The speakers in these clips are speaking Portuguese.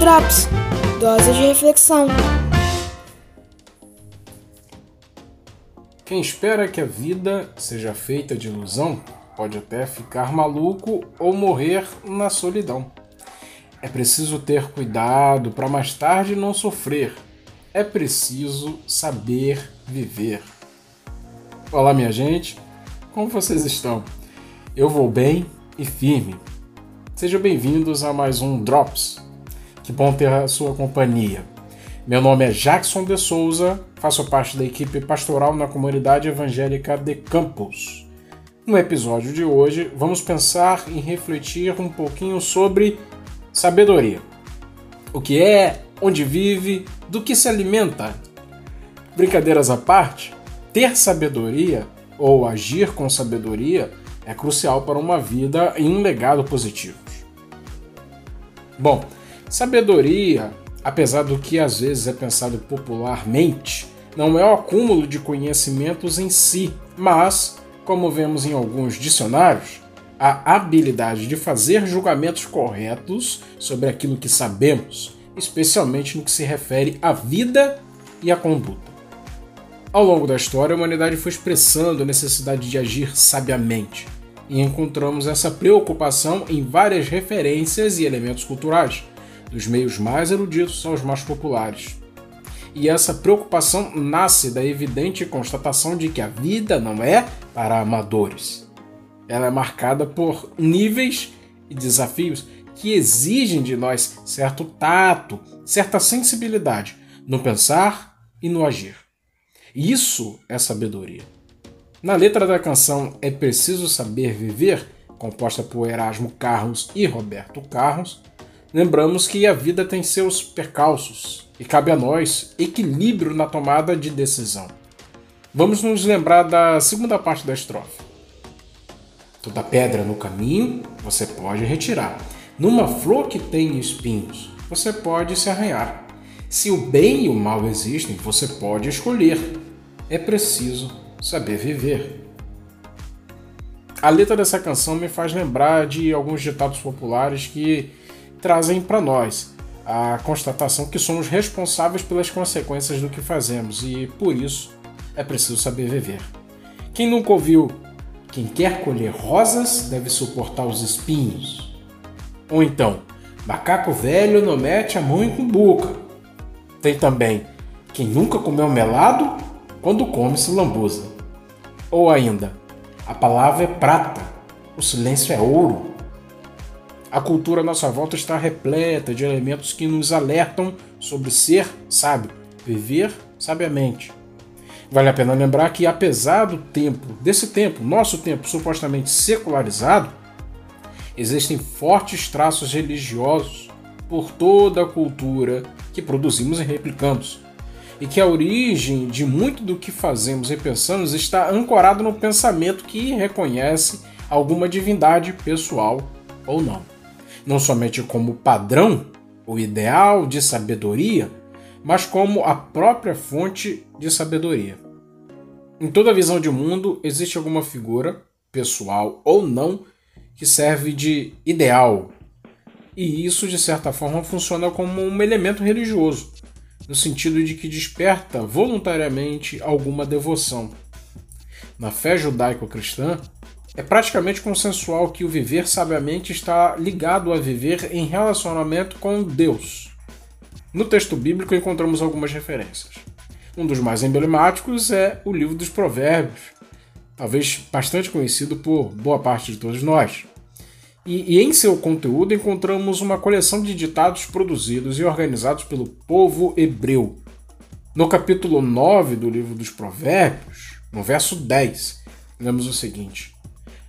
Drops Dose de reflexão. Quem espera que a vida seja feita de ilusão pode até ficar maluco ou morrer na solidão. É preciso ter cuidado para mais tarde não sofrer. É preciso saber viver. Olá, minha gente, como vocês estão? Eu vou bem e firme. Sejam bem-vindos a mais um Drops. Que bom ter a sua companhia. Meu nome é Jackson de Souza, faço parte da equipe pastoral na comunidade evangélica de Campos. No episódio de hoje, vamos pensar e refletir um pouquinho sobre sabedoria. O que é, onde vive, do que se alimenta. Brincadeiras à parte, ter sabedoria ou agir com sabedoria é crucial para uma vida e um legado positivos. Bom, sabedoria, apesar do que às vezes é pensado popularmente, não é o acúmulo de conhecimentos em si, mas, como vemos em alguns dicionários, a habilidade de fazer julgamentos corretos sobre aquilo que sabemos, especialmente no que se refere à vida e à conduta. Ao longo da história, a humanidade foi expressando a necessidade de agir sabiamente, e encontramos essa preocupação em várias referências e elementos culturais, dos meios mais eruditos aos mais populares. E essa preocupação nasce da evidente constatação de que a vida não é para amadores. Ela é marcada por níveis e desafios que exigem de nós certo tato, certa sensibilidade no pensar e no agir. Isso é sabedoria. Na letra da canção É Preciso Saber Viver, composta por Erasmo Carlos e Roberto Carlos, lembramos que a vida tem seus percalços e cabe a nós equilíbrio na tomada de decisão. Vamos nos lembrar da segunda parte da estrofe. Toda pedra no caminho você pode retirar. Numa flor que tem espinhos, você pode se arranhar. Se o bem e o mal existem, você pode escolher. É preciso saber viver. A letra dessa canção me faz lembrar de alguns ditados populares que trazem para nós a constatação que somos responsáveis pelas consequências do que fazemos e, por isso, é preciso saber viver. Quem nunca ouviu quem quer colher rosas deve suportar os espinhos? Ou então, macaco velho não mete a mão em cumbuca. Tem também quem nunca comeu melado quando come se lambuza. Ou ainda, a palavra é prata, o silêncio é ouro. A cultura à nossa volta está repleta de elementos que nos alertam sobre ser sábio, viver sabiamente. Vale a pena lembrar que, apesar do tempo, desse tempo, nosso tempo supostamente secularizado, existem fortes traços religiosos por toda a cultura que produzimos e replicamos. E que a origem de muito do que fazemos e pensamos está ancorado no pensamento que reconhece alguma divindade pessoal ou não. Não somente como padrão, o ideal de sabedoria, mas como a própria fonte de sabedoria. Em toda visão de mundo existe alguma figura, pessoal ou não, que serve de ideal, e isso, de certa forma, funciona como um elemento religioso, no sentido de que desperta voluntariamente alguma devoção. Na fé judaico-cristã, é praticamente consensual que o viver sabiamente está ligado a viver em relacionamento com Deus. No texto bíblico encontramos algumas referências. Um dos mais emblemáticos é o livro dos Provérbios, talvez bastante conhecido por boa parte de todos nós. E, e, em seu conteúdo encontramos uma coleção de ditados produzidos e organizados pelo povo hebreu. No capítulo 9 do livro dos Provérbios, no verso 10, lemos o seguinte: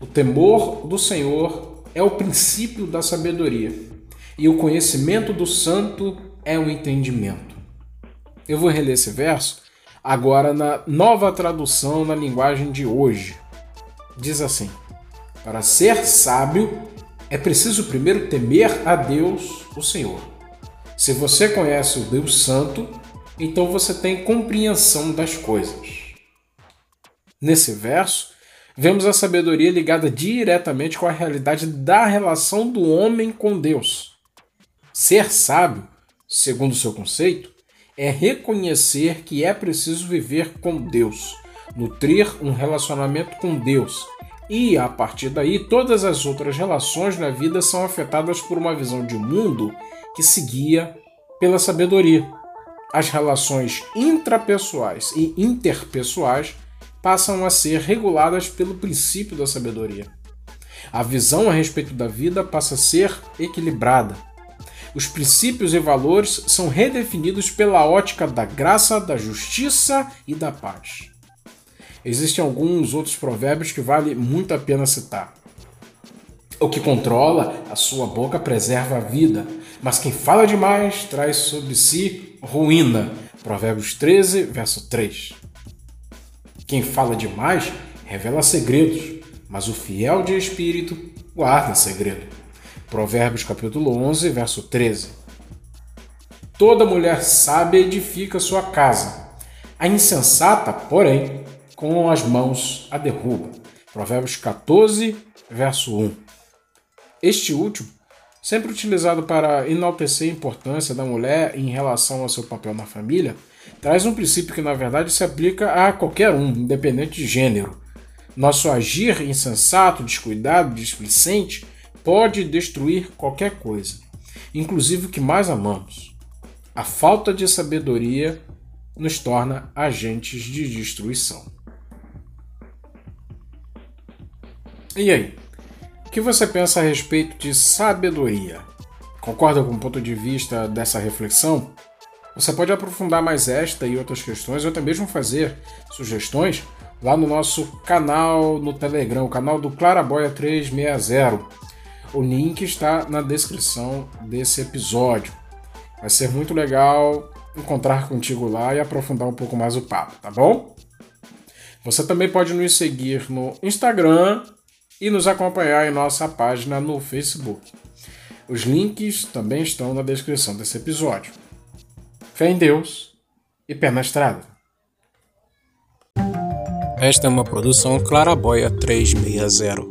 O temor do Senhor é o princípio da sabedoria, e o conhecimento do santo é o entendimento. Eu vou reler esse verso agora na nova tradução na linguagem de hoje. Diz assim: Para ser sábio, é preciso primeiro temer a Deus, o Senhor. Se você conhece o Deus Santo, então você tem compreensão das coisas. Nesse verso, vemos a sabedoria ligada diretamente com a realidade da relação do homem com Deus. Ser sábio segundo seu conceito, é reconhecer que é preciso viver com Deus, nutrir um relacionamento com Deus. E a partir daí, todas as outras relações na vida são afetadas por uma visão de mundo que se guia pela sabedoria. As relações intrapessoais e interpessoais passam a ser reguladas pelo princípio da sabedoria. A visão a respeito da vida passa a ser equilibrada. Os princípios e valores são redefinidos pela ótica da graça, da justiça e da paz. Existem alguns outros provérbios que vale muito a pena citar. O que controla a sua boca preserva a vida, mas quem fala demais traz sobre si ruína. Provérbios 13, verso 3. Quem fala demais revela segredos, mas o fiel de espírito guarda segredo. Provérbios capítulo 11, verso 13. Toda mulher sábia edifica sua casa. A insensata, porém, com as mãos a derruba. Provérbios 14, verso 1. Este último, sempre utilizado para enaltecer a importância da mulher em relação ao seu papel na família, traz um princípio que na verdade se aplica a qualquer um, independente de gênero. Nosso agir insensato, descuidado, displicente pode destruir qualquer coisa, inclusive o que mais amamos. A falta de sabedoria nos torna agentes de destruição. E aí? O que você pensa a respeito de sabedoria? Concorda com o ponto de vista dessa reflexão? Você pode aprofundar mais esta e outras questões, ou até mesmo fazer sugestões lá no nosso canal no Telegram, o canal do Claraboia 360. O link está na descrição desse episódio. Vai ser muito legal encontrar contigo lá e aprofundar um pouco mais o papo, tá bom? Você também pode nos seguir no Instagram e nos acompanhar em nossa página no Facebook. Os links também estão na descrição desse episódio. Fé em Deus e pé na estrada. Esta é uma produção Claraboia 360.